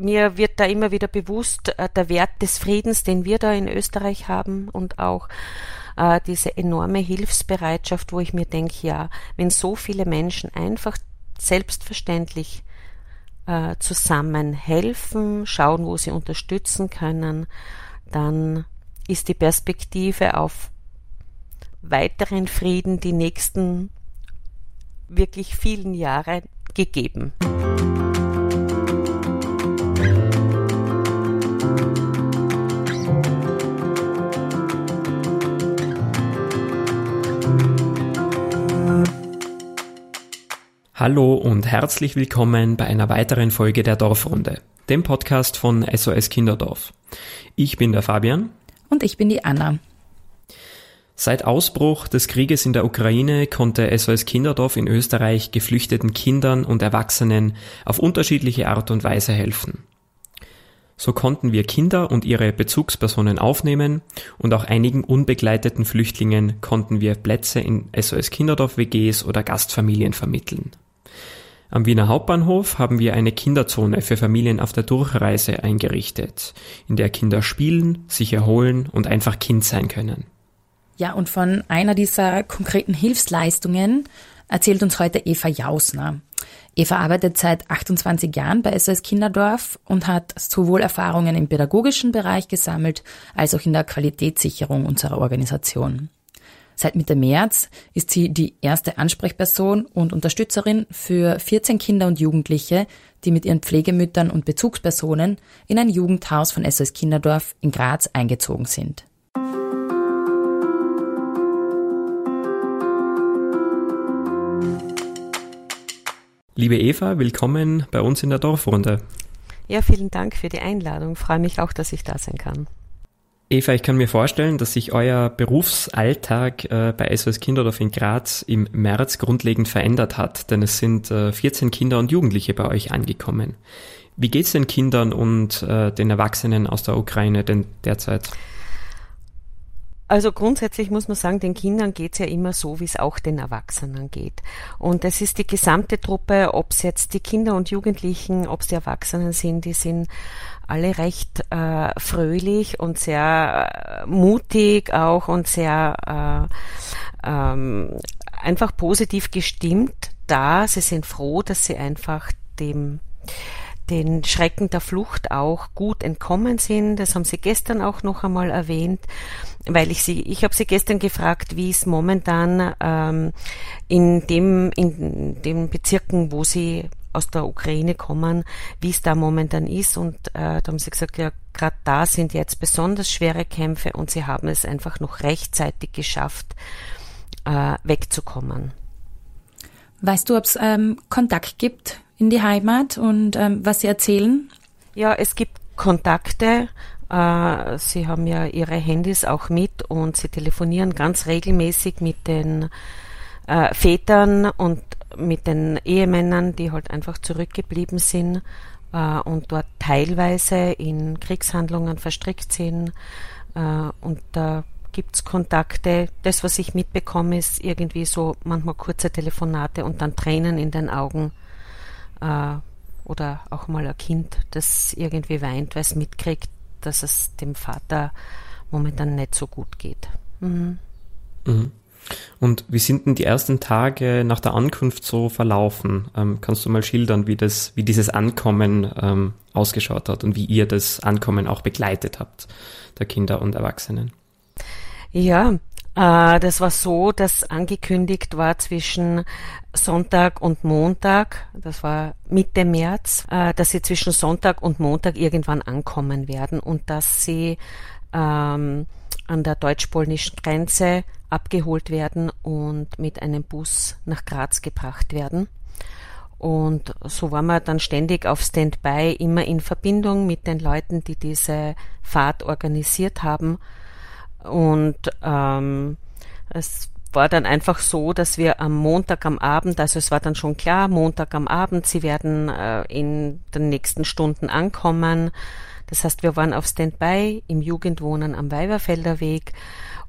mir wird da immer wieder bewusst äh, der Wert des Friedens, den wir da in Österreich haben und auch äh, diese enorme Hilfsbereitschaft, wo ich mir denke, ja, wenn so viele Menschen einfach selbstverständlich äh, zusammen helfen, schauen, wo sie unterstützen können, dann ist die Perspektive auf weiteren Frieden die nächsten wirklich vielen Jahre gegeben. Hallo und herzlich willkommen bei einer weiteren Folge der Dorfrunde, dem Podcast von SOS Kinderdorf. Ich bin der Fabian. Und ich bin die Anna. Seit Ausbruch des Krieges in der Ukraine konnte SOS Kinderdorf in Österreich geflüchteten Kindern und Erwachsenen auf unterschiedliche Art und Weise helfen. So konnten wir Kinder und ihre Bezugspersonen aufnehmen und auch einigen unbegleiteten Flüchtlingen konnten wir Plätze in SOS Kinderdorf WGs oder Gastfamilien vermitteln. Am Wiener Hauptbahnhof haben wir eine Kinderzone für Familien auf der Durchreise eingerichtet, in der Kinder spielen, sich erholen und einfach Kind sein können. Ja, und von einer dieser konkreten Hilfsleistungen erzählt uns heute Eva Jausner. Eva arbeitet seit 28 Jahren bei SOS Kinderdorf und hat sowohl Erfahrungen im pädagogischen Bereich gesammelt als auch in der Qualitätssicherung unserer Organisation. Seit Mitte März ist sie die erste Ansprechperson und Unterstützerin für 14 Kinder und Jugendliche, die mit ihren Pflegemüttern und Bezugspersonen in ein Jugendhaus von SOS Kinderdorf in Graz eingezogen sind. Liebe Eva, willkommen bei uns in der Dorfrunde. Ja, vielen Dank für die Einladung. Ich freue mich auch, dass ich da sein kann. Eva, ich kann mir vorstellen, dass sich euer Berufsalltag äh, bei SOS Kinderdorf in Graz im März grundlegend verändert hat, denn es sind äh, 14 Kinder und Jugendliche bei euch angekommen. Wie geht's den Kindern und äh, den Erwachsenen aus der Ukraine denn derzeit? Also grundsätzlich muss man sagen, den Kindern geht's ja immer so, wie es auch den Erwachsenen geht. Und es ist die gesamte Truppe, ob es jetzt die Kinder und Jugendlichen, ob es die Erwachsenen sind, die sind alle recht äh, fröhlich und sehr äh, mutig auch und sehr äh, ähm, einfach positiv gestimmt da. Sie sind froh, dass sie einfach dem den Schrecken der Flucht auch gut entkommen sind. Das haben Sie gestern auch noch einmal erwähnt, weil ich Sie, ich habe Sie gestern gefragt, wie es momentan ähm, in dem in den Bezirken, wo Sie aus der Ukraine kommen, wie es da momentan ist. Und äh, da haben sie gesagt, ja, gerade da sind jetzt besonders schwere Kämpfe und sie haben es einfach noch rechtzeitig geschafft, äh, wegzukommen. Weißt du, ob es ähm, Kontakt gibt in die Heimat und ähm, was Sie erzählen? Ja, es gibt Kontakte. Äh, sie haben ja ihre Handys auch mit und sie telefonieren ganz regelmäßig mit den äh, Vätern und mit den Ehemännern, die halt einfach zurückgeblieben sind äh, und dort teilweise in Kriegshandlungen verstrickt sind. Äh, und da gibt's Kontakte. Das, was ich mitbekomme, ist irgendwie so manchmal kurze Telefonate und dann Tränen in den Augen äh, oder auch mal ein Kind, das irgendwie weint, weil es mitkriegt, dass es dem Vater momentan nicht so gut geht. Mhm. Mhm. Und wie sind denn die ersten Tage nach der Ankunft so verlaufen? Ähm, kannst du mal schildern, wie das, wie dieses Ankommen ähm, ausgeschaut hat und wie ihr das Ankommen auch begleitet habt, der Kinder und Erwachsenen? Ja, das war so, dass angekündigt war zwischen Sonntag und Montag, das war Mitte März, äh, dass sie zwischen Sonntag und Montag irgendwann ankommen werden und dass sie ähm, an der deutsch-polnischen Grenze abgeholt werden und mit einem Bus nach Graz gebracht werden. Und so waren wir dann ständig auf Standby, immer in Verbindung mit den Leuten, die diese Fahrt organisiert haben und ähm, es war dann einfach so, dass wir am Montag am Abend, also es war dann schon klar, Montag am Abend, sie werden äh, in den nächsten Stunden ankommen. Das heißt, wir waren auf Standby im Jugendwohnen am Weiberfelder Weg.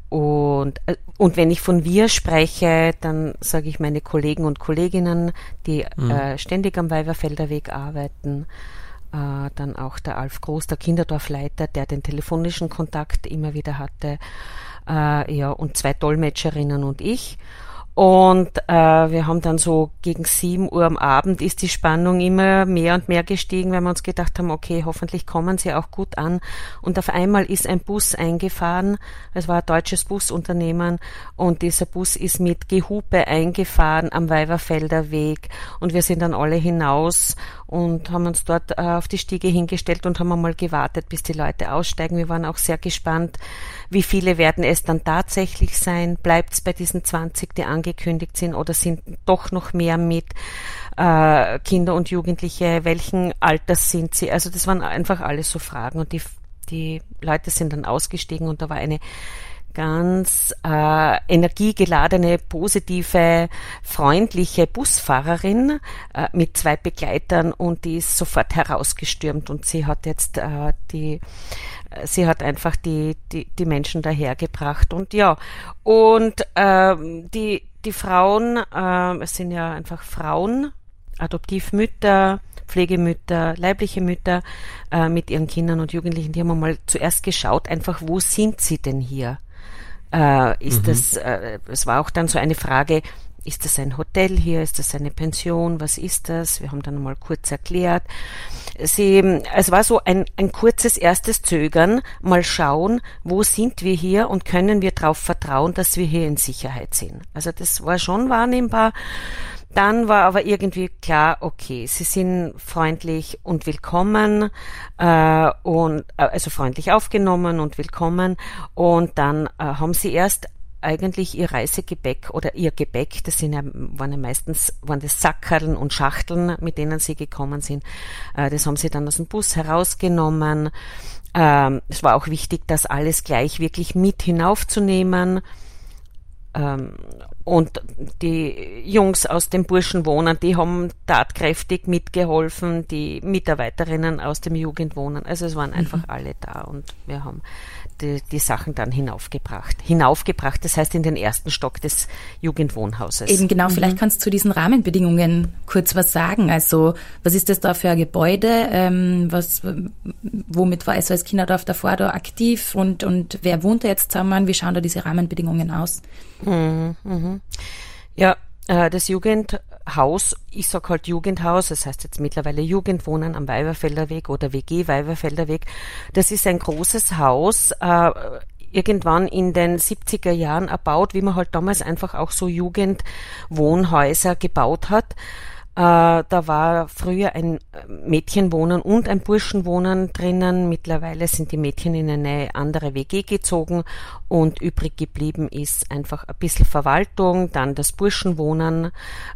Und, äh, und wenn ich von wir spreche, dann sage ich meine Kollegen und Kolleginnen, die mhm. äh, ständig am Weiberfelder Weg arbeiten. Äh, dann auch der Alf Groß, der Kinderdorfleiter, der den telefonischen Kontakt immer wieder hatte, äh, ja, und zwei Dolmetscherinnen und ich. Und äh, wir haben dann so gegen sieben Uhr am Abend ist die Spannung immer mehr und mehr gestiegen, weil wir uns gedacht haben, okay, hoffentlich kommen sie auch gut an. Und auf einmal ist ein Bus eingefahren. Es war ein deutsches Busunternehmen und dieser Bus ist mit Gehupe eingefahren am Weiberfelder Weg. Und wir sind dann alle hinaus und haben uns dort äh, auf die Stiege hingestellt und haben einmal gewartet, bis die Leute aussteigen. Wir waren auch sehr gespannt, wie viele werden es dann tatsächlich sein? Bleibt es bei diesen 20, die angekündigt sind, oder sind doch noch mehr mit äh, Kinder und Jugendliche? Welchen Alters sind sie? Also das waren einfach alles so Fragen und die, die Leute sind dann ausgestiegen und da war eine ganz äh, energiegeladene, positive, freundliche Busfahrerin äh, mit zwei Begleitern und die ist sofort herausgestürmt und sie hat jetzt äh, die sie hat einfach die, die, die Menschen dahergebracht und ja, und ähm, die, die Frauen, äh, es sind ja einfach Frauen, Adoptivmütter, Pflegemütter, leibliche Mütter äh, mit ihren Kindern und Jugendlichen, die haben mal zuerst geschaut, einfach, wo sind sie denn hier? Äh, ist mhm. das, äh, es war auch dann so eine Frage, ist das ein Hotel hier, ist das eine Pension, was ist das? Wir haben dann mal kurz erklärt. Sie, es war so ein, ein kurzes erstes Zögern, mal schauen, wo sind wir hier und können wir darauf vertrauen, dass wir hier in Sicherheit sind. Also das war schon wahrnehmbar. Dann war aber irgendwie klar, okay, sie sind freundlich und willkommen äh, und äh, also freundlich aufgenommen und willkommen und dann äh, haben sie erst eigentlich ihr Reisegepäck oder ihr Gepäck, das sind ja, waren ja meistens waren das Sackerln und Schachteln, mit denen sie gekommen sind. Äh, das haben sie dann aus dem Bus herausgenommen. Ähm, es war auch wichtig, das alles gleich wirklich mit hinaufzunehmen. Ähm, und die Jungs aus dem Burschenwohnen, die haben tatkräftig mitgeholfen, die Mitarbeiterinnen aus dem Jugendwohnen. Also es waren einfach mhm. alle da und wir haben die, die Sachen dann hinaufgebracht. Hinaufgebracht, das heißt in den ersten Stock des Jugendwohnhauses. Eben genau, mhm. vielleicht kannst du zu diesen Rahmenbedingungen kurz was sagen. Also was ist das da für ein Gebäude? Ähm, was, womit war SOS Kinderdorf davor da aktiv und, und wer wohnt da jetzt zusammen? Wie schauen da diese Rahmenbedingungen aus? Mhm, mhm. Ja, äh, das Jugendhaus, ich sag halt Jugendhaus, das heißt jetzt mittlerweile Jugendwohnen am Weiberfelder Weg oder WG Weiberfelder Weg. Das ist ein großes Haus, äh, irgendwann in den 70er Jahren erbaut, wie man halt damals einfach auch so Jugendwohnhäuser gebaut hat. Äh, da war früher ein Mädchenwohnen und ein Burschenwohnen drinnen. Mittlerweile sind die Mädchen in eine andere WG gezogen und übrig geblieben ist einfach ein bisschen Verwaltung, dann das Burschenwohnen,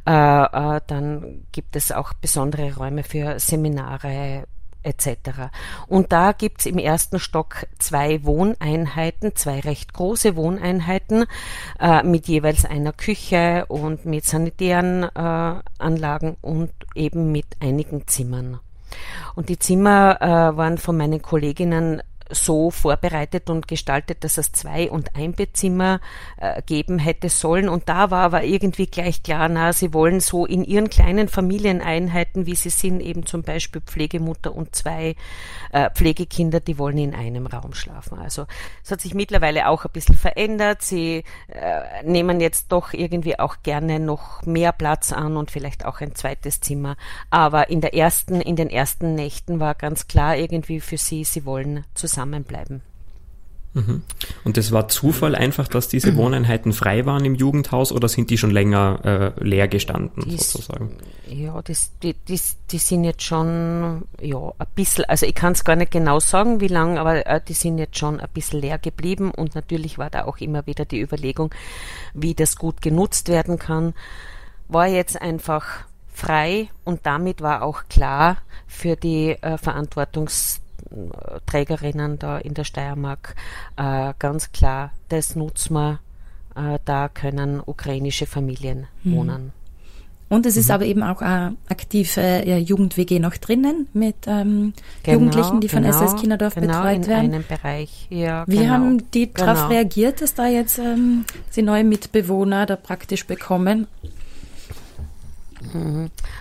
äh, äh, dann gibt es auch besondere Räume für Seminare, etc. Und da gibt's im ersten Stock zwei Wohneinheiten, zwei recht große Wohneinheiten äh, mit jeweils einer Küche und mit sanitären äh, Anlagen und eben mit einigen Zimmern. Und die Zimmer äh, waren von meinen Kolleginnen so vorbereitet und gestaltet, dass es zwei- und Einbettzimmer äh, geben hätte sollen. Und da war aber irgendwie gleich klar, na, sie wollen so in ihren kleinen Familieneinheiten, wie sie sind, eben zum Beispiel Pflegemutter und zwei äh, Pflegekinder, die wollen in einem Raum schlafen. Also es hat sich mittlerweile auch ein bisschen verändert. Sie äh, nehmen jetzt doch irgendwie auch gerne noch mehr Platz an und vielleicht auch ein zweites Zimmer. Aber in der ersten, in den ersten Nächten war ganz klar irgendwie für sie, sie wollen zusammen zusammenbleiben. Mhm. Und das war Zufall einfach, dass diese Wohneinheiten frei waren im Jugendhaus oder sind die schon länger äh, leer gestanden die, sozusagen? Ja, das, die, die, die sind jetzt schon ja, ein bisschen, also ich kann es gar nicht genau sagen, wie lang, aber äh, die sind jetzt schon ein bisschen leer geblieben und natürlich war da auch immer wieder die Überlegung, wie das gut genutzt werden kann. War jetzt einfach frei und damit war auch klar für die äh, Verantwortungs Trägerinnen da in der Steiermark äh, ganz klar, das nutzen wir, äh, da können ukrainische Familien mhm. wohnen. Und es ist mhm. aber eben auch eine aktive äh, Jugend-WG noch drinnen mit ähm, genau, Jugendlichen, die von genau, SS Kinderdorf genau betreut in werden. einem Bereich. Ja, Wie genau, haben die darauf genau. reagiert, dass da jetzt ähm, sie neue Mitbewohner da praktisch bekommen?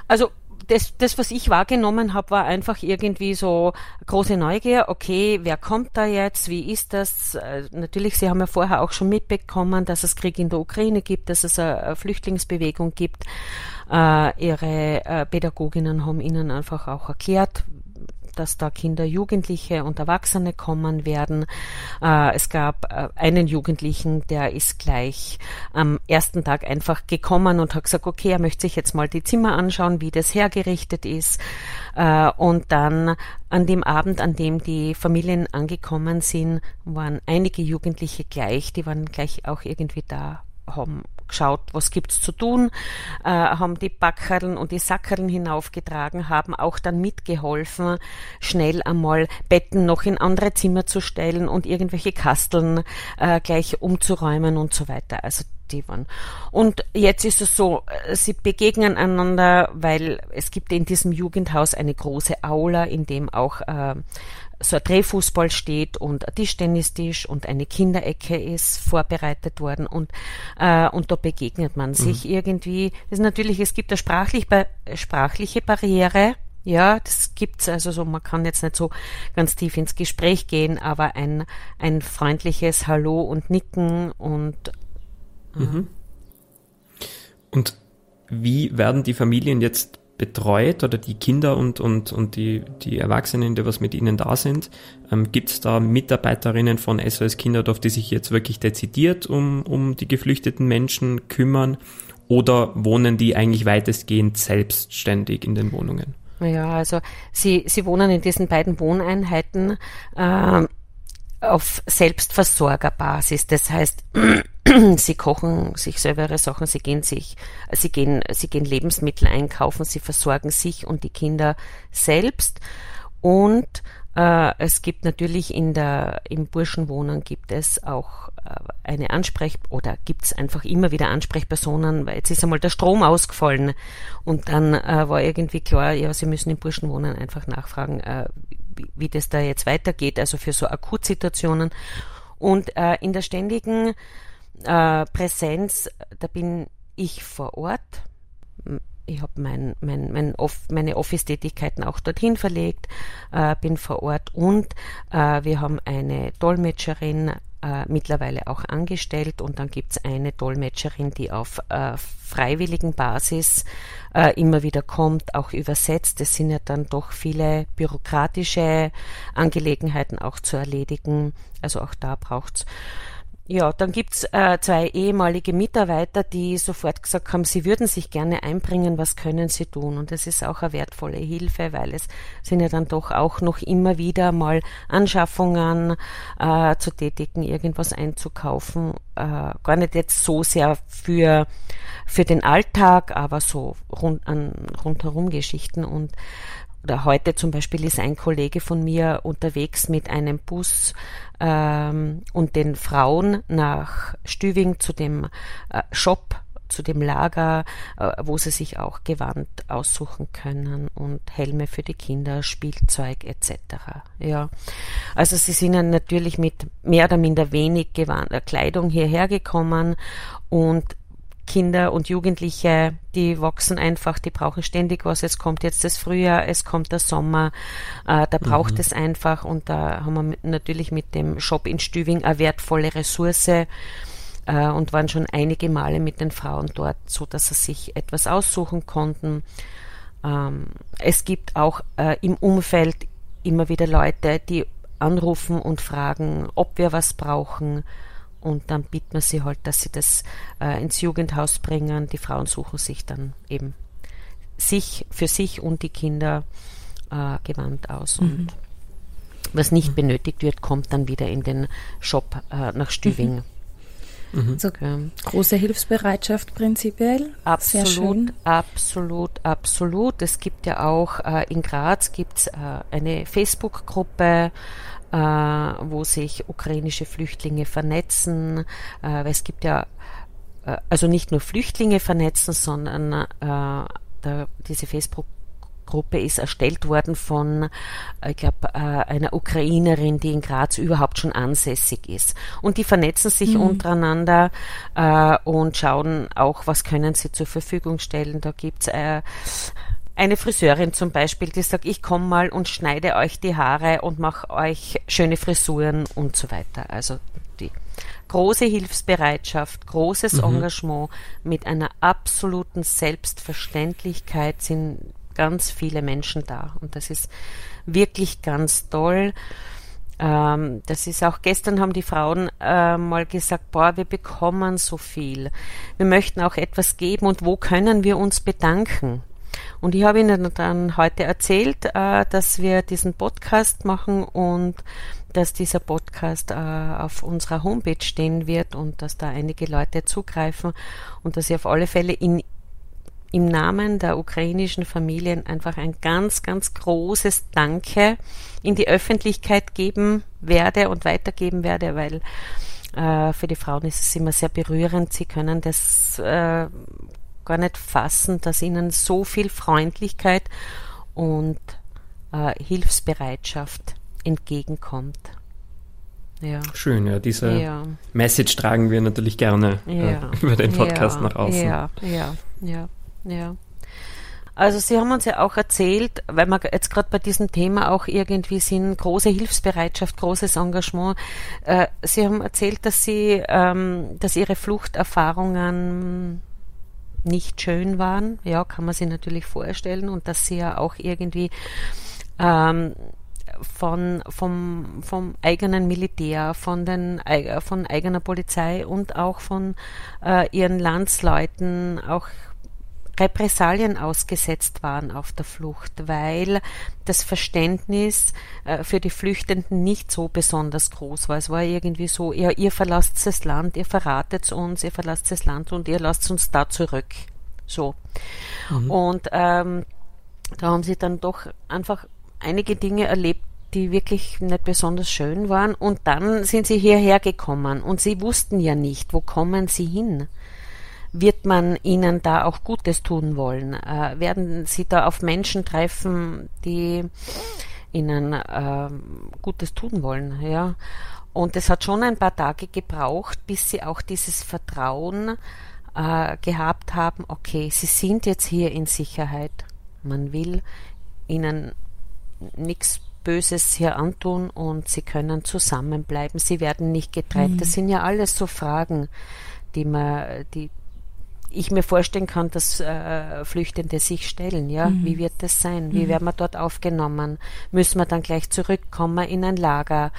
Also das, das, was ich wahrgenommen habe, war einfach irgendwie so große Neugier. Okay, wer kommt da jetzt? Wie ist das? Äh, natürlich, Sie haben ja vorher auch schon mitbekommen, dass es Krieg in der Ukraine gibt, dass es eine Flüchtlingsbewegung gibt. Äh, ihre äh, Pädagoginnen haben ihnen einfach auch erklärt, dass da Kinder, Jugendliche und Erwachsene kommen werden. Äh, es gab äh, einen Jugendlichen, der ist gleich am ersten Tag einfach gekommen und hat gesagt, okay, er möchte sich jetzt mal die Zimmer anschauen, wie das hergerichtet ist. Äh, und dann an dem Abend, an dem die Familien angekommen sind, waren einige Jugendliche gleich, die waren gleich auch irgendwie da haben geschaut, was gibt's zu tun, äh, haben die Backerln und die Sackerln hinaufgetragen, haben auch dann mitgeholfen, schnell einmal Betten noch in andere Zimmer zu stellen und irgendwelche Kasteln äh, gleich umzuräumen und so weiter. Also waren. Und jetzt ist es so, äh, sie begegnen einander, weil es gibt in diesem Jugendhaus eine große Aula, in dem auch äh, so ein Drehfußball steht und ein Tischtennistisch und eine Kinderecke ist vorbereitet worden und, äh, und da begegnet man sich mhm. irgendwie. Das ist natürlich, es gibt eine sprachlich, sprachliche Barriere, ja, das gibt's also so, man kann jetzt nicht so ganz tief ins Gespräch gehen, aber ein, ein freundliches Hallo und Nicken und. Mhm. Und wie werden die Familien jetzt betreut oder die Kinder und, und, und die, die Erwachsenen, die was mit ihnen da sind? Ähm, Gibt es da Mitarbeiterinnen von SOS Kinderdorf, die sich jetzt wirklich dezidiert um, um die geflüchteten Menschen kümmern? Oder wohnen die eigentlich weitestgehend selbstständig in den Wohnungen? Ja, also sie, sie wohnen in diesen beiden Wohneinheiten äh, auf Selbstversorgerbasis. Das heißt, sie kochen sich selber ihre Sachen, sie gehen sich, sie gehen, sie gehen Lebensmittel einkaufen, sie versorgen sich und die Kinder selbst. Und äh, es gibt natürlich in der, im Burschenwohnen gibt es auch äh, eine Ansprech, oder gibt es einfach immer wieder Ansprechpersonen, weil jetzt ist einmal der Strom ausgefallen und dann äh, war irgendwie klar, ja, sie müssen im Burschenwohnen einfach nachfragen, äh, wie, das da jetzt weitergeht, also für so Akutsituationen. Und äh, in der ständigen äh, Präsenz, da bin ich vor Ort. Ich habe mein, mein, mein Off, meine Office-Tätigkeiten auch dorthin verlegt, äh, bin vor Ort und äh, wir haben eine Dolmetscherin äh, mittlerweile auch angestellt und dann gibt es eine Dolmetscherin, die auf äh, freiwilligen Basis äh, immer wieder kommt, auch übersetzt. Es sind ja dann doch viele bürokratische Angelegenheiten auch zu erledigen. Also auch da braucht's ja, dann gibt's äh, zwei ehemalige Mitarbeiter, die sofort gesagt haben, sie würden sich gerne einbringen, was können sie tun. Und das ist auch eine wertvolle Hilfe, weil es sind ja dann doch auch noch immer wieder mal Anschaffungen äh, zu tätigen, irgendwas einzukaufen. Äh, gar nicht jetzt so sehr für, für den Alltag, aber so rund, an, rundherum Geschichten. Und oder heute zum Beispiel ist ein Kollege von mir unterwegs mit einem Bus ähm, und den Frauen nach Stüving zu dem äh, Shop, zu dem Lager, äh, wo sie sich auch Gewand aussuchen können und Helme für die Kinder, Spielzeug etc. Ja, also sie sind dann natürlich mit mehr oder minder wenig Gewand, äh, Kleidung hierher gekommen und Kinder und Jugendliche, die wachsen einfach, die brauchen ständig was. Es kommt jetzt das Frühjahr, es kommt der Sommer, äh, da braucht mhm. es einfach und da haben wir natürlich mit dem Shop in Stüving eine wertvolle Ressource äh, und waren schon einige Male mit den Frauen dort, so dass sie sich etwas aussuchen konnten. Ähm, es gibt auch äh, im Umfeld immer wieder Leute, die anrufen und fragen, ob wir was brauchen und dann bittet man sie halt, dass sie das äh, ins Jugendhaus bringen. Die Frauen suchen sich dann eben sich für sich und die Kinder äh, Gewand aus mhm. und was nicht mhm. benötigt wird, kommt dann wieder in den Shop äh, nach Stüving. Mhm. mhm. So, okay. Große Hilfsbereitschaft prinzipiell. Absolut, absolut, absolut. Es gibt ja auch äh, in Graz gibt's äh, eine Facebook-Gruppe, wo sich ukrainische Flüchtlinge vernetzen. Äh, weil es gibt ja äh, also nicht nur Flüchtlinge vernetzen, sondern äh, da, diese Facebook Gruppe ist erstellt worden von, äh, ich glaube, äh, einer Ukrainerin, die in Graz überhaupt schon ansässig ist. Und die vernetzen sich mhm. untereinander äh, und schauen auch, was können sie zur Verfügung stellen. Da gibt's äh, eine Friseurin zum Beispiel, die sagt, ich komme mal und schneide euch die Haare und mache euch schöne Frisuren und so weiter. Also die große Hilfsbereitschaft, großes mhm. Engagement mit einer absoluten Selbstverständlichkeit sind ganz viele Menschen da. Und das ist wirklich ganz toll. Ähm, das ist auch gestern haben die Frauen äh, mal gesagt, boah, wir bekommen so viel. Wir möchten auch etwas geben und wo können wir uns bedanken? Und ich habe Ihnen dann heute erzählt, äh, dass wir diesen Podcast machen und dass dieser Podcast äh, auf unserer Homepage stehen wird und dass da einige Leute zugreifen und dass ich auf alle Fälle in, im Namen der ukrainischen Familien einfach ein ganz, ganz großes Danke in die Öffentlichkeit geben werde und weitergeben werde, weil äh, für die Frauen ist es immer sehr berührend. Sie können das äh, gar nicht fassen, dass ihnen so viel Freundlichkeit und äh, Hilfsbereitschaft entgegenkommt. Ja. Schön, ja. Diese ja. Message tragen wir natürlich gerne äh, ja. äh, über den Podcast nach außen. Ja, ja, ja, ja. Also Sie haben uns ja auch erzählt, weil wir jetzt gerade bei diesem Thema auch irgendwie sind, große Hilfsbereitschaft, großes Engagement. Äh, Sie haben erzählt, dass Sie, ähm, dass Ihre Fluchterfahrungen nicht schön waren. Ja, kann man sich natürlich vorstellen und dass Sie ja auch irgendwie ähm, von, vom, vom eigenen Militär, von, den, von eigener Polizei und auch von äh, ihren Landsleuten auch Repressalien ausgesetzt waren auf der Flucht, weil das Verständnis äh, für die Flüchtenden nicht so besonders groß war. Es war irgendwie so, ja, ihr verlasst das Land, ihr verratet uns, ihr verlasst das Land und ihr lasst uns da zurück. So. Mhm. Und ähm, da haben sie dann doch einfach einige Dinge erlebt, die wirklich nicht besonders schön waren. Und dann sind sie hierher gekommen und sie wussten ja nicht, wo kommen sie hin. Wird man ihnen da auch Gutes tun wollen? Äh, werden sie da auf Menschen treffen, die ihnen äh, Gutes tun wollen? Ja. Und es hat schon ein paar Tage gebraucht, bis sie auch dieses Vertrauen äh, gehabt haben, okay, sie sind jetzt hier in Sicherheit. Man will ihnen nichts Böses hier antun und sie können zusammenbleiben, sie werden nicht getrennt. Mhm. Das sind ja alles so Fragen, die man, die ich mir vorstellen kann, dass äh, Flüchtende sich stellen. Ja, mhm. wie wird das sein? Wie mhm. werden wir dort aufgenommen? Müssen wir dann gleich zurückkommen in ein Lager?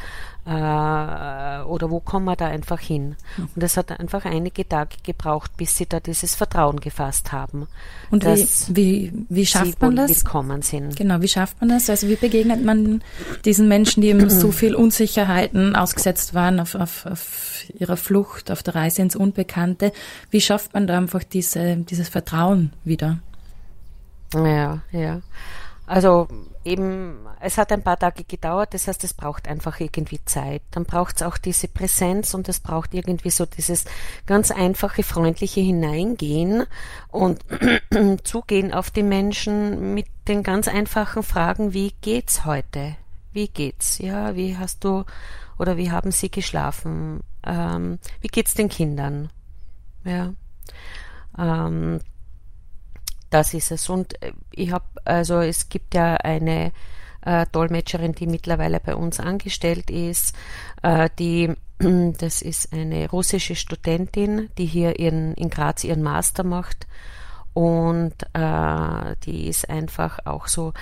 Äh, oder wo kommen wir da einfach hin? Mhm. Und es hat einfach einige Tage gebraucht, bis sie da dieses Vertrauen gefasst haben. Und wie, wie, wie schafft man das? Willkommen sind. Genau, wie schafft man das? Also wie begegnet man diesen Menschen, die eben so viel Unsicherheiten ausgesetzt waren auf, auf, auf ihrer Flucht, auf der Reise ins Unbekannte? Wie schafft man da einfach diese, dieses Vertrauen wieder? Ja, ja. Also eben, es hat ein paar Tage gedauert, das heißt, es braucht einfach irgendwie Zeit. Dann braucht es auch diese Präsenz und es braucht irgendwie so dieses ganz einfache, freundliche Hineingehen und zugehen auf die Menschen mit den ganz einfachen Fragen, wie geht's heute? Wie geht's? Ja, wie hast du oder wie haben sie geschlafen? Ähm, wie geht's den Kindern? Ja. Ähm, das ist es. Und äh, ich habe, also es gibt ja eine äh, Dolmetscherin, die mittlerweile bei uns angestellt ist, äh, die das ist eine russische Studentin, die hier ihren, in Graz ihren Master macht. Und äh, die ist einfach auch so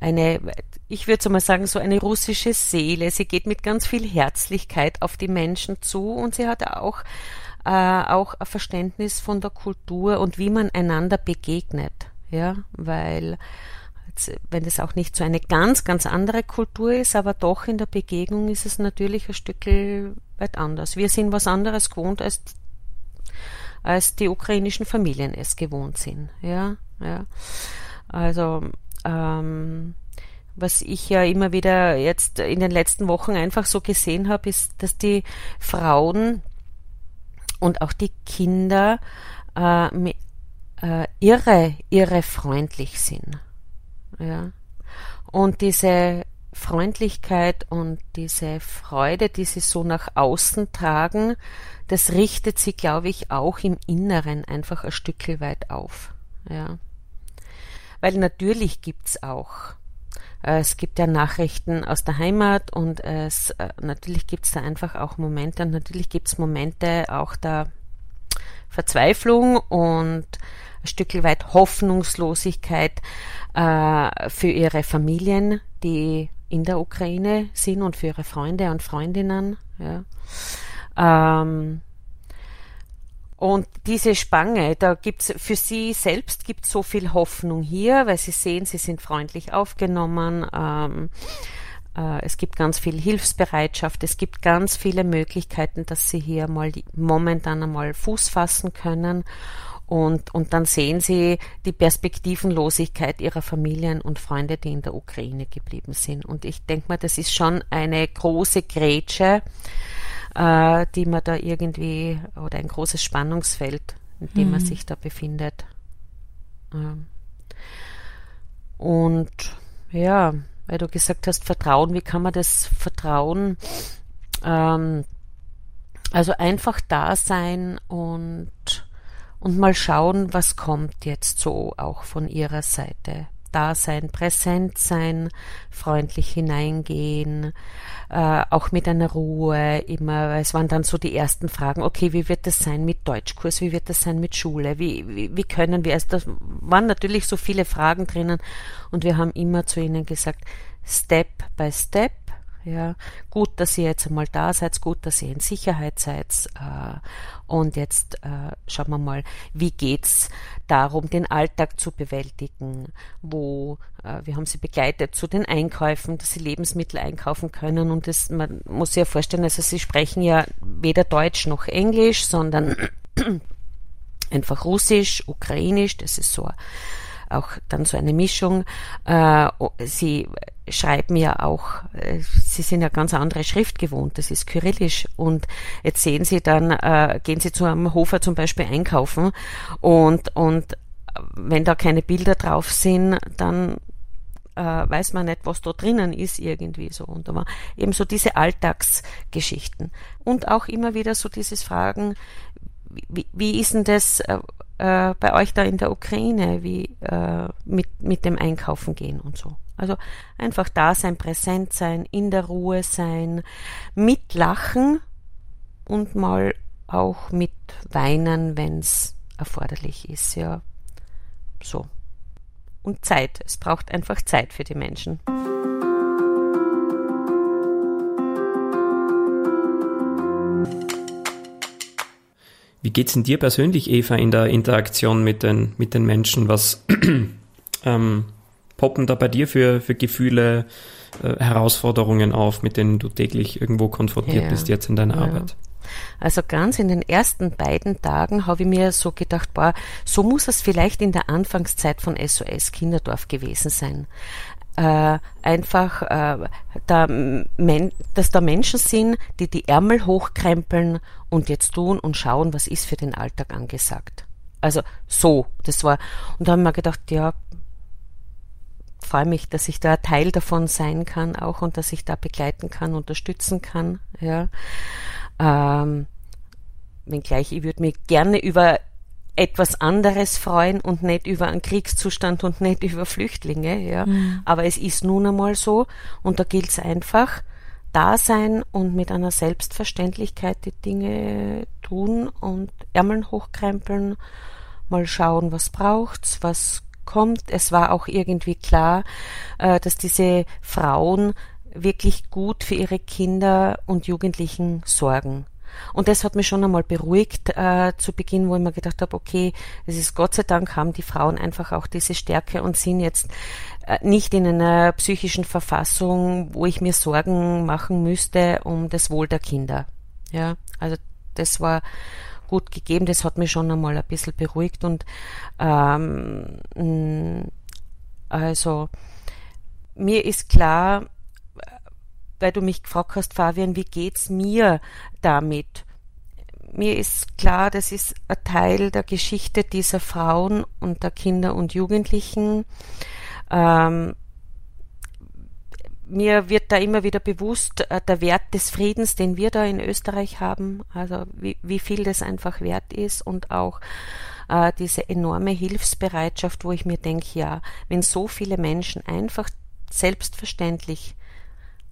eine, ich würde so mal sagen, so eine russische Seele. Sie geht mit ganz viel Herzlichkeit auf die Menschen zu und sie hat auch äh, auch ein Verständnis von der Kultur und wie man einander begegnet. Ja, weil wenn es auch nicht so eine ganz, ganz andere Kultur ist, aber doch in der Begegnung ist es natürlich ein Stück weit anders. Wir sind was anderes gewohnt, als, als die ukrainischen Familien es gewohnt sind. Ja, ja. Also, ähm, was ich ja immer wieder jetzt in den letzten Wochen einfach so gesehen habe, ist, dass die Frauen und auch die Kinder äh, äh, irre, irre freundlich sind. Ja. Und diese Freundlichkeit und diese Freude, die sie so nach außen tragen, das richtet sie, glaube ich, auch im Inneren einfach ein Stück weit auf. Ja. weil natürlich gibt's auch es gibt ja Nachrichten aus der Heimat und es äh, natürlich gibt's da einfach auch Momente und natürlich gibt's Momente auch der Verzweiflung und ein Stück weit Hoffnungslosigkeit äh, für ihre Familien, die in der Ukraine sind und für ihre Freunde und Freundinnen. Ja. Ähm, und diese Spange, da gibt's für sie selbst gibt so viel Hoffnung hier, weil sie sehen, sie sind freundlich aufgenommen. Ähm, äh, es gibt ganz viel Hilfsbereitschaft. Es gibt ganz viele Möglichkeiten, dass sie hier mal momentan einmal Fuß fassen können. Und, und dann sehen sie die Perspektivenlosigkeit ihrer Familien und Freunde, die in der Ukraine geblieben sind. Und ich denke mal, das ist schon eine große Grätsche, äh, die man da irgendwie, oder ein großes Spannungsfeld, in dem mhm. man sich da befindet. Ähm. Und ja, weil du gesagt hast, Vertrauen, wie kann man das Vertrauen? Ähm, also einfach da sein und und mal schauen, was kommt jetzt so auch von ihrer Seite. Da sein, präsent sein, freundlich hineingehen, äh, auch mit einer Ruhe immer. Es waren dann so die ersten Fragen, okay, wie wird das sein mit Deutschkurs, wie wird das sein mit Schule, wie, wie, wie können wir, also da waren natürlich so viele Fragen drinnen und wir haben immer zu ihnen gesagt, Step by Step, ja, gut, dass ihr jetzt einmal da seid, gut, dass ihr in Sicherheit seid. Äh, und jetzt äh, schauen wir mal, wie geht's darum, den Alltag zu bewältigen? Wo äh, wir haben sie begleitet zu den Einkäufen, dass sie Lebensmittel einkaufen können. Und das, man muss sich ja vorstellen, also sie sprechen ja weder Deutsch noch Englisch, sondern einfach Russisch, Ukrainisch. Das ist so auch dann so eine Mischung. Äh, sie schreiben ja auch, äh, sie sind ja ganz andere Schrift gewohnt, das ist Kyrillisch. Und jetzt sehen sie dann, äh, gehen sie zu einem Hofer zum Beispiel einkaufen und, und wenn da keine Bilder drauf sind, dann äh, weiß man nicht, was da drinnen ist irgendwie so. Und war eben so diese Alltagsgeschichten. Und auch immer wieder so dieses Fragen, wie, wie ist denn das äh, äh, bei euch da in der Ukraine, wie äh, mit, mit dem Einkaufen gehen und so. Also einfach da sein, präsent sein, in der Ruhe sein, mitlachen und mal auch mit weinen, wenn es erforderlich ist, ja. So. Und Zeit. Es braucht einfach Zeit für die Menschen. Wie geht's denn dir persönlich, Eva, in der Interaktion mit den, mit den Menschen? Was ähm, poppen da bei dir für, für Gefühle, äh, Herausforderungen auf, mit denen du täglich irgendwo konfrontiert ja. bist jetzt in deiner ja. Arbeit? Also ganz in den ersten beiden Tagen habe ich mir so gedacht, boah, so muss es vielleicht in der Anfangszeit von SOS Kinderdorf gewesen sein äh, einfach, äh, da, men, dass da Menschen sind, die die Ärmel hochkrempeln und jetzt tun und schauen, was ist für den Alltag angesagt. Also so, das war, und da haben wir gedacht, ja, freue mich, dass ich da Teil davon sein kann auch und dass ich da begleiten kann, unterstützen kann, ja. Ähm, wenngleich, ich würde mich gerne über etwas anderes freuen und nicht über einen Kriegszustand und nicht über Flüchtlinge, ja. Mhm. Aber es ist nun einmal so und da gilt es einfach, da sein und mit einer Selbstverständlichkeit die Dinge tun und Ärmeln hochkrempeln, mal schauen, was braucht's, was kommt. Es war auch irgendwie klar, äh, dass diese Frauen wirklich gut für ihre Kinder und Jugendlichen sorgen. Und das hat mich schon einmal beruhigt äh, zu Beginn, wo ich mir gedacht habe, okay, es ist Gott sei Dank haben die Frauen einfach auch diese Stärke und sind jetzt äh, nicht in einer psychischen Verfassung, wo ich mir Sorgen machen müsste um das Wohl der Kinder. Ja, also das war gut gegeben, das hat mich schon einmal ein bisschen beruhigt und ähm, also mir ist klar, weil du mich gefragt hast, Fabian, wie geht's mir damit? Mir ist klar, das ist ein Teil der Geschichte dieser Frauen und der Kinder und Jugendlichen. Ähm, mir wird da immer wieder bewusst, äh, der Wert des Friedens, den wir da in Österreich haben, also wie, wie viel das einfach wert ist und auch äh, diese enorme Hilfsbereitschaft, wo ich mir denke, ja, wenn so viele Menschen einfach selbstverständlich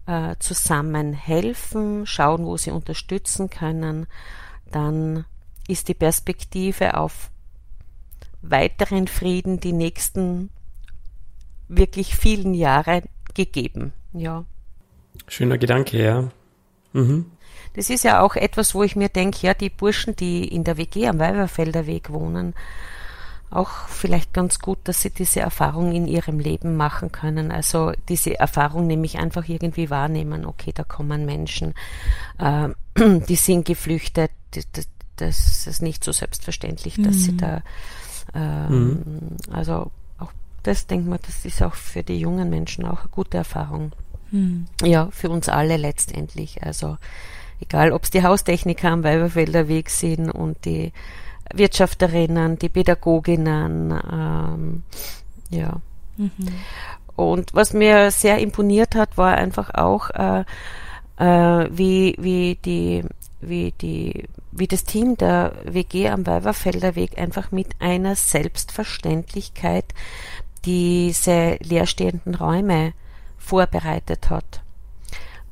äh, zusammen helfen, schauen, wo sie unterstützen können, dann ist die Perspektive auf weiteren Frieden die nächsten wirklich vielen Jahre gegeben. Ja. Schöner Gedanke, ja. Mhm. Das ist ja auch etwas, wo ich mir denke, ja, die Burschen, die in der WG am Weiberfelder Weg wohnen, auch vielleicht ganz gut, dass sie diese Erfahrung in ihrem Leben machen können. Also diese Erfahrung nämlich einfach irgendwie wahrnehmen, okay, da kommen Menschen, äh, die sind geflüchtet, das, ist nicht so selbstverständlich, dass mhm. sie da, äh, mhm. also auch das denkt man, das ist auch für die jungen Menschen auch eine gute Erfahrung. Mhm. Ja, für uns alle letztendlich. Also egal, ob es die Haustechniker am Weiberfelder Weg sind und die Wirtschafterinnen, die Pädagoginnen, ähm, ja. Mhm. Und was mir sehr imponiert hat, war einfach auch, äh, äh, wie, wie die, wie die, wie das Team der WG am Weiberfelder Weg einfach mit einer Selbstverständlichkeit diese leerstehenden Räume vorbereitet hat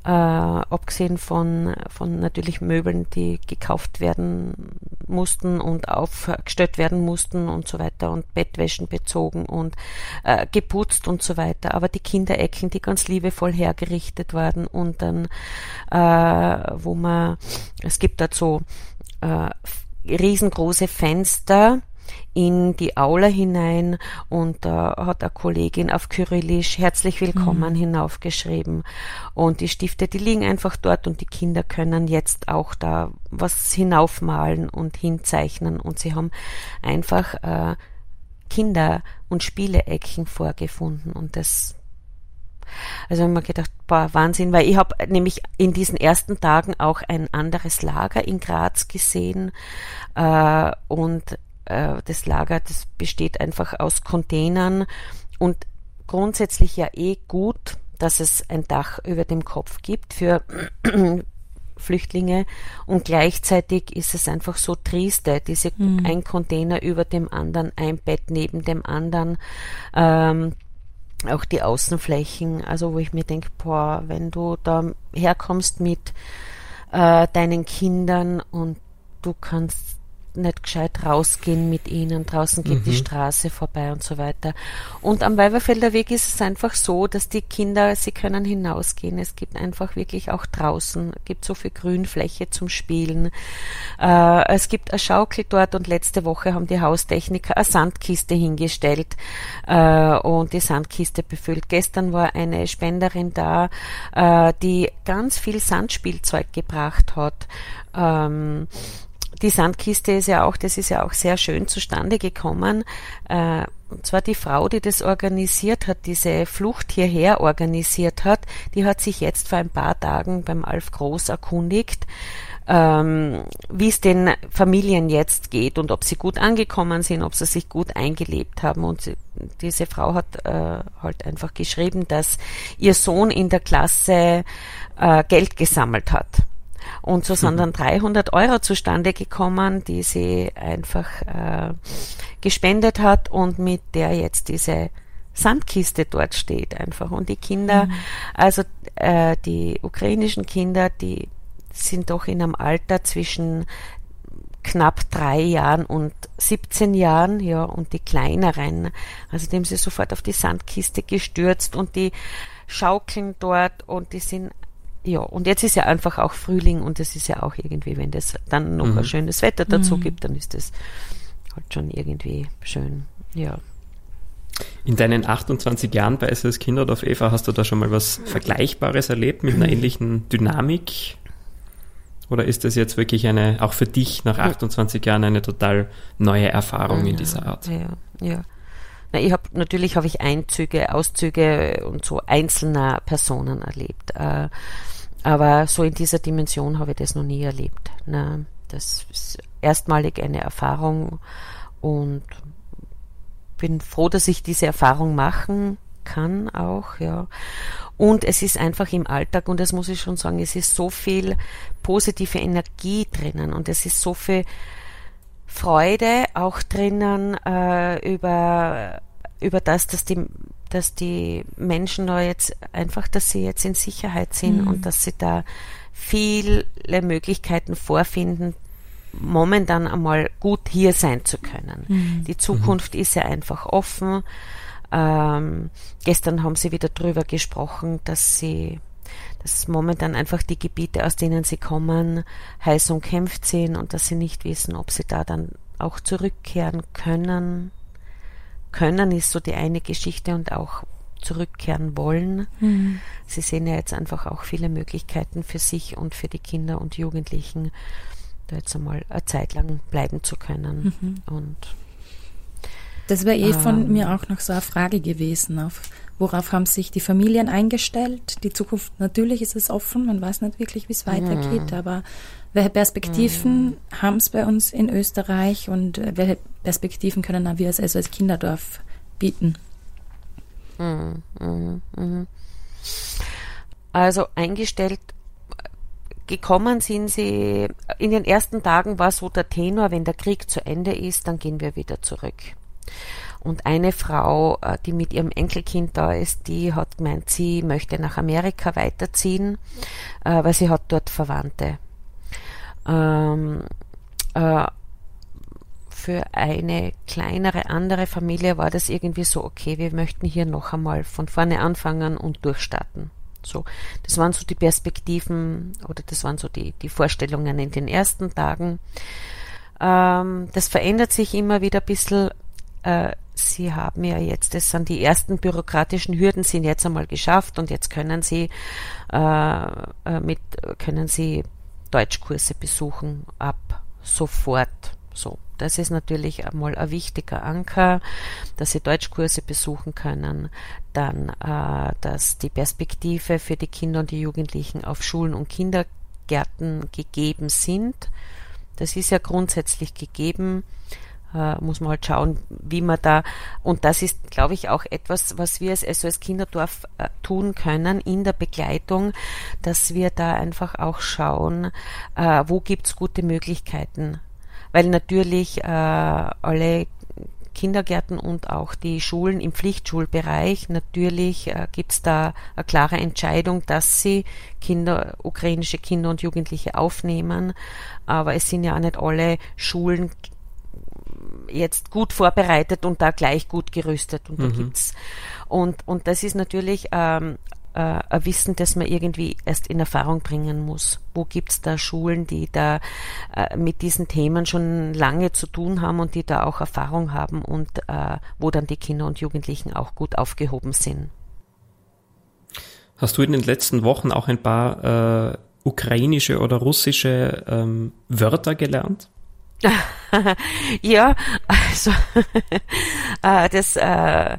äh, abgesehen von, von natürlich Möbeln, die gekauft werden mussten und aufgestellt werden mussten und so weiter und Bettwäschen bezogen und äh, geputzt und so weiter. Aber die Kinderecken, die ganz liebevoll hergerichtet waren und dann, äh, wo man, es gibt dazu äh, riesengroße Fenster, in die Aula hinein und da äh, hat eine Kollegin auf Kyrillisch herzlich willkommen mhm. hinaufgeschrieben. Und die Stifte, die liegen einfach dort und die Kinder können jetzt auch da was hinaufmalen und hinzeichnen und sie haben einfach äh, Kinder- und Spieleecken vorgefunden und das also haben wir gedacht, boah, Wahnsinn, weil ich habe nämlich in diesen ersten Tagen auch ein anderes Lager in Graz gesehen äh, und äh, das Lager, das besteht einfach aus Containern und grundsätzlich ja eh gut, dass es ein Dach über dem Kopf gibt für Flüchtlinge und gleichzeitig ist es einfach so triste, diese mhm. ein Container über dem anderen, ein Bett neben dem anderen, ähm, auch die Außenflächen, also wo ich mir denke, boah, wenn du da herkommst mit äh, deinen Kindern und du kannst nicht gescheit rausgehen mit ihnen. Draußen geht mhm. die Straße vorbei und so weiter. Und am Weiberfelder Weg ist es einfach so, dass die Kinder, sie können hinausgehen. Es gibt einfach wirklich auch draußen, gibt so viel Grünfläche zum Spielen. Äh, es gibt eine Schaukel dort und letzte Woche haben die Haustechniker eine Sandkiste hingestellt äh, und die Sandkiste befüllt. Gestern war eine Spenderin da, äh, die ganz viel Sandspielzeug gebracht hat. Ähm, die Sandkiste ist ja auch, das ist ja auch sehr schön zustande gekommen. Äh, und zwar die Frau, die das organisiert hat, diese Flucht hierher organisiert hat, die hat sich jetzt vor ein paar Tagen beim Alf Groß erkundigt, ähm, wie es den Familien jetzt geht und ob sie gut angekommen sind, ob sie sich gut eingelebt haben. Und diese Frau hat äh, halt einfach geschrieben, dass ihr Sohn in der Klasse äh, Geld gesammelt hat und so sind dann 300 Euro zustande gekommen, die sie einfach äh, gespendet hat und mit der jetzt diese Sandkiste dort steht einfach. Und die Kinder, mhm. also äh, die ukrainischen Kinder, die sind doch in einem Alter zwischen knapp drei Jahren und 17 Jahren, ja, und die kleineren, also dem sie sofort auf die Sandkiste gestürzt und die schaukeln dort und die sind ja, und jetzt ist ja einfach auch Frühling und es ist ja auch irgendwie, wenn das dann noch mhm. ein schönes Wetter dazu mhm. gibt, dann ist das halt schon irgendwie schön, ja. In deinen 28 Jahren bei SOS Kinderdorf Eva hast du da schon mal was Vergleichbares erlebt mit einer ähnlichen Dynamik? Oder ist das jetzt wirklich eine, auch für dich nach 28 Jahren eine total neue Erfahrung ja, in dieser Art? Ja, ja. Na, ich habe natürlich habe ich Einzüge, Auszüge und so einzelner Personen erlebt. Äh, aber so in dieser Dimension habe ich das noch nie erlebt. Ne? Das ist erstmalig eine Erfahrung und bin froh, dass ich diese Erfahrung machen kann auch, ja. Und es ist einfach im Alltag, und das muss ich schon sagen, es ist so viel positive Energie drinnen und es ist so viel Freude auch drinnen äh, über, über das, dass die, dass die Menschen da jetzt einfach, dass sie jetzt in Sicherheit sind mhm. und dass sie da viele Möglichkeiten vorfinden, momentan einmal gut hier sein zu können. Mhm. Die Zukunft mhm. ist ja einfach offen. Ähm, gestern haben sie wieder drüber gesprochen, dass sie, dass momentan einfach die Gebiete, aus denen sie kommen, heiß umkämpft sind und dass sie nicht wissen, ob sie da dann auch zurückkehren können. Können ist so die eine Geschichte und auch zurückkehren wollen. Mhm. Sie sehen ja jetzt einfach auch viele Möglichkeiten für sich und für die Kinder und Jugendlichen, da jetzt einmal eine Zeit lang bleiben zu können. Mhm. Und das wäre eh ähm, von mir auch noch so eine Frage gewesen. Auf, worauf haben sich die Familien eingestellt? Die Zukunft, natürlich ist es offen, man weiß nicht wirklich, wie es weitergeht, mhm. aber welche Perspektiven mhm. haben es bei uns in Österreich und welche Perspektiven können wir also als Kinderdorf bieten? Mhm, mhm, mhm. Also eingestellt gekommen sind sie, in den ersten Tagen war so der Tenor, wenn der Krieg zu Ende ist, dann gehen wir wieder zurück. Und eine Frau, äh, die mit ihrem Enkelkind da ist, die hat gemeint, sie möchte nach Amerika weiterziehen, äh, weil sie hat dort Verwandte. Ähm, äh, für eine kleinere andere Familie war das irgendwie so, okay, wir möchten hier noch einmal von vorne anfangen und durchstarten. So, das waren so die Perspektiven oder das waren so die, die Vorstellungen in den ersten Tagen. Ähm, das verändert sich immer wieder ein bisschen. Äh, Sie haben ja jetzt, das sind die ersten bürokratischen Hürden sind jetzt einmal geschafft und jetzt können Sie äh, äh mit können Sie Deutschkurse besuchen ab sofort. So, das ist natürlich einmal ein wichtiger Anker, dass sie Deutschkurse besuchen können, dann, äh, dass die Perspektive für die Kinder und die Jugendlichen auf Schulen und Kindergärten gegeben sind. Das ist ja grundsätzlich gegeben. Äh, muss man halt schauen, wie man da, und das ist, glaube ich, auch etwas, was wir als SOS Kinderdorf äh, tun können in der Begleitung, dass wir da einfach auch schauen, äh, wo gibt's gute Möglichkeiten weil natürlich äh, alle Kindergärten und auch die Schulen im Pflichtschulbereich, natürlich äh, gibt es da eine klare Entscheidung, dass sie Kinder, ukrainische Kinder und Jugendliche aufnehmen. Aber es sind ja auch nicht alle Schulen jetzt gut vorbereitet und da gleich gut gerüstet. Und da mhm. gibt's und, und das ist natürlich ähm, äh, ein Wissen, das man irgendwie erst in Erfahrung bringen muss. Wo gibt's da Schulen, die da äh, mit diesen Themen schon lange zu tun haben und die da auch Erfahrung haben und äh, wo dann die Kinder und Jugendlichen auch gut aufgehoben sind. Hast du in den letzten Wochen auch ein paar äh, ukrainische oder russische ähm, Wörter gelernt? ja, also äh, das äh,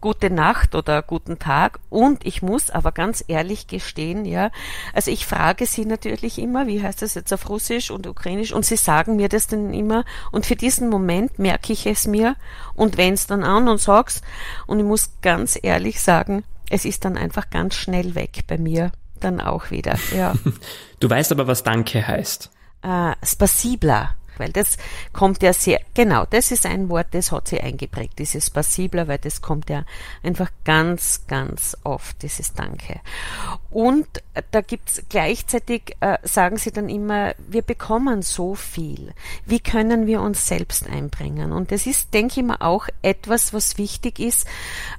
gute Nacht oder guten Tag. Und ich muss aber ganz ehrlich gestehen, ja, also ich frage sie natürlich immer, wie heißt das jetzt auf Russisch und Ukrainisch, und sie sagen mir das dann immer. Und für diesen Moment merke ich es mir und wenn's dann an und sag's. Und ich muss ganz ehrlich sagen, es ist dann einfach ganz schnell weg bei mir. Dann auch wieder, ja. Du weißt aber, was Danke heißt. Äh, Spasibla weil das kommt ja sehr, genau, das ist ein Wort, das hat sie eingeprägt, dieses Passibler, weil das kommt ja einfach ganz, ganz oft, dieses Danke. Und da gibt's gleichzeitig, äh, sagen sie dann immer, wir bekommen so viel. Wie können wir uns selbst einbringen? Und das ist, denke ich mal, auch etwas, was wichtig ist,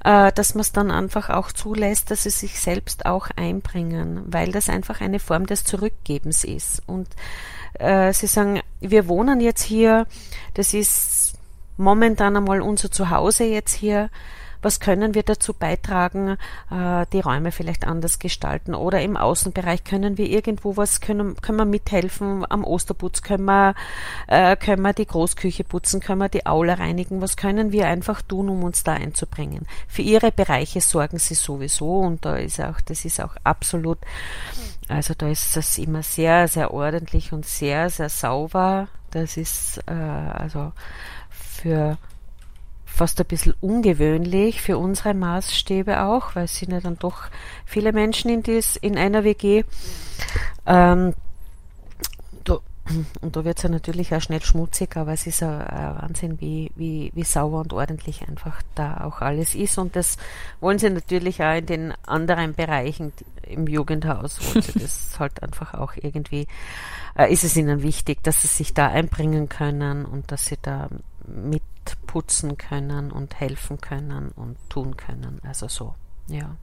äh, dass man es dann einfach auch zulässt, dass sie sich selbst auch einbringen, weil das einfach eine Form des Zurückgebens ist. Und äh, sie sagen, wir wohnen jetzt hier, das ist momentan einmal unser Zuhause jetzt hier. Was können wir dazu beitragen, äh, die Räume vielleicht anders gestalten? Oder im Außenbereich können wir irgendwo was, können, können wir mithelfen? Am Osterputz können wir, äh, können wir die Großküche putzen, können wir die Aula reinigen? Was können wir einfach tun, um uns da einzubringen? Für ihre Bereiche sorgen sie sowieso und da ist auch, das ist auch absolut also da ist das immer sehr, sehr ordentlich und sehr, sehr sauber. Das ist äh, also für fast ein bisschen ungewöhnlich für unsere Maßstäbe auch, weil es sind ja dann doch viele Menschen in, dies, in einer WG. Ähm, und da wird es ja natürlich auch schnell schmutzig, aber es ist ein Wahnsinn, wie, wie, wie sauber und ordentlich einfach da auch alles ist. Und das wollen sie natürlich auch in den anderen Bereichen im Jugendhaus, wollen sie das halt einfach auch irgendwie, äh, ist es ihnen wichtig, dass sie sich da einbringen können und dass sie da mitputzen können und helfen können und tun können. Also so, ja.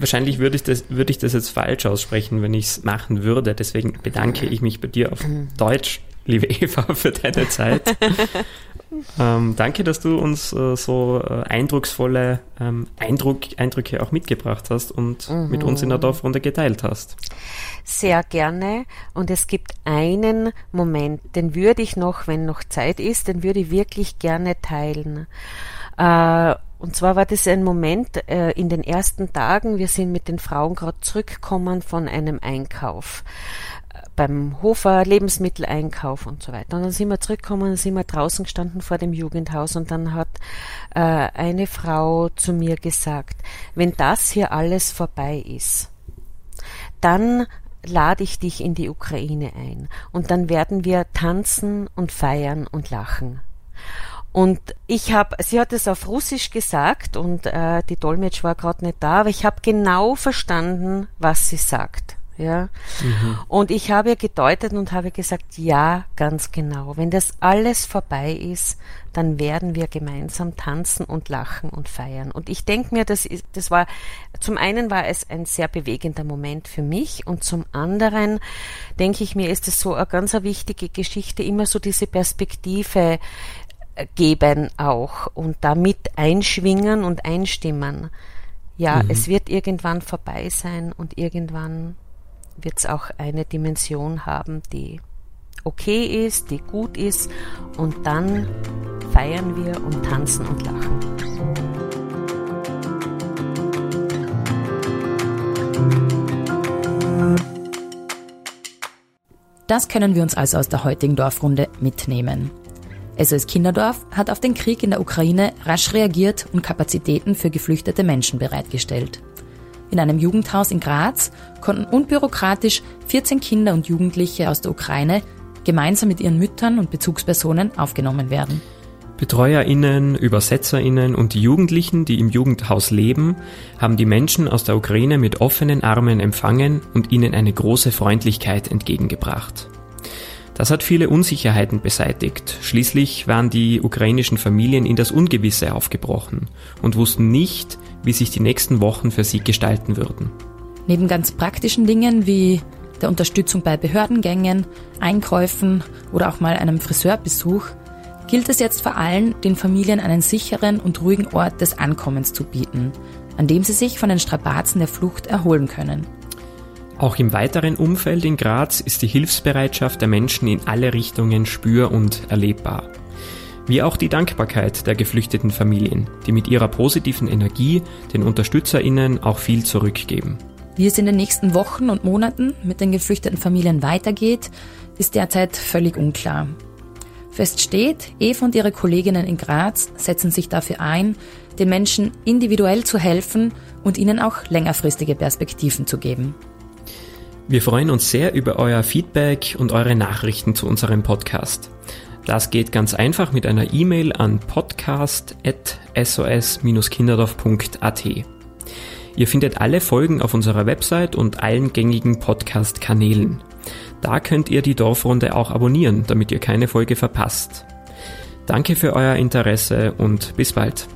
Wahrscheinlich würde ich, das, würde ich das jetzt falsch aussprechen, wenn ich es machen würde. Deswegen bedanke ich mich bei dir auf Deutsch, liebe Eva, für deine Zeit. ähm, danke, dass du uns äh, so äh, eindrucksvolle ähm, Eindruck, Eindrücke auch mitgebracht hast und mhm. mit uns in der Dorfrunde geteilt hast. Sehr gerne. Und es gibt einen Moment, den würde ich noch, wenn noch Zeit ist, den würde ich wirklich gerne teilen. Äh, und zwar war das ein Moment äh, in den ersten Tagen, wir sind mit den Frauen gerade zurückgekommen von einem Einkauf äh, beim Hofer Lebensmitteleinkauf und so weiter. Und dann sind wir zurückgekommen, dann sind wir draußen gestanden vor dem Jugendhaus und dann hat äh, eine Frau zu mir gesagt, wenn das hier alles vorbei ist, dann lade ich dich in die Ukraine ein und dann werden wir tanzen und feiern und lachen. Und ich habe, sie hat es auf Russisch gesagt und äh, die Dolmetsch war gerade nicht da, aber ich habe genau verstanden, was sie sagt. Ja. Mhm. Und ich habe gedeutet und habe gesagt, ja, ganz genau. Wenn das alles vorbei ist, dann werden wir gemeinsam tanzen und lachen und feiern. Und ich denke mir, das ist, das war, zum einen war es ein sehr bewegender Moment für mich und zum anderen denke ich mir, ist es so eine ganz eine wichtige Geschichte, immer so diese Perspektive, geben auch und damit einschwingen und einstimmen. Ja, mhm. es wird irgendwann vorbei sein und irgendwann wird es auch eine Dimension haben, die okay ist, die gut ist und dann feiern wir und tanzen und lachen. Das können wir uns also aus der heutigen Dorfrunde mitnehmen. SOS Kinderdorf hat auf den Krieg in der Ukraine rasch reagiert und Kapazitäten für geflüchtete Menschen bereitgestellt. In einem Jugendhaus in Graz konnten unbürokratisch 14 Kinder und Jugendliche aus der Ukraine gemeinsam mit ihren Müttern und Bezugspersonen aufgenommen werden. BetreuerInnen, ÜbersetzerInnen und die Jugendlichen, die im Jugendhaus leben, haben die Menschen aus der Ukraine mit offenen Armen empfangen und ihnen eine große Freundlichkeit entgegengebracht. Das hat viele Unsicherheiten beseitigt. Schließlich waren die ukrainischen Familien in das Ungewisse aufgebrochen und wussten nicht, wie sich die nächsten Wochen für sie gestalten würden. Neben ganz praktischen Dingen wie der Unterstützung bei Behördengängen, Einkäufen oder auch mal einem Friseurbesuch gilt es jetzt vor allem, den Familien einen sicheren und ruhigen Ort des Ankommens zu bieten, an dem sie sich von den Strapazen der Flucht erholen können. Auch im weiteren Umfeld in Graz ist die Hilfsbereitschaft der Menschen in alle Richtungen spür- und erlebbar. Wie auch die Dankbarkeit der geflüchteten Familien, die mit ihrer positiven Energie den UnterstützerInnen auch viel zurückgeben. Wie es in den nächsten Wochen und Monaten mit den geflüchteten Familien weitergeht, ist derzeit völlig unklar. Fest steht, Eva und ihre Kolleginnen in Graz setzen sich dafür ein, den Menschen individuell zu helfen und ihnen auch längerfristige Perspektiven zu geben. Wir freuen uns sehr über euer Feedback und eure Nachrichten zu unserem Podcast. Das geht ganz einfach mit einer E-Mail an podcast.sos-kinderdorf.at. Ihr findet alle Folgen auf unserer Website und allen gängigen Podcast-Kanälen. Da könnt ihr die Dorfrunde auch abonnieren, damit ihr keine Folge verpasst. Danke für euer Interesse und bis bald.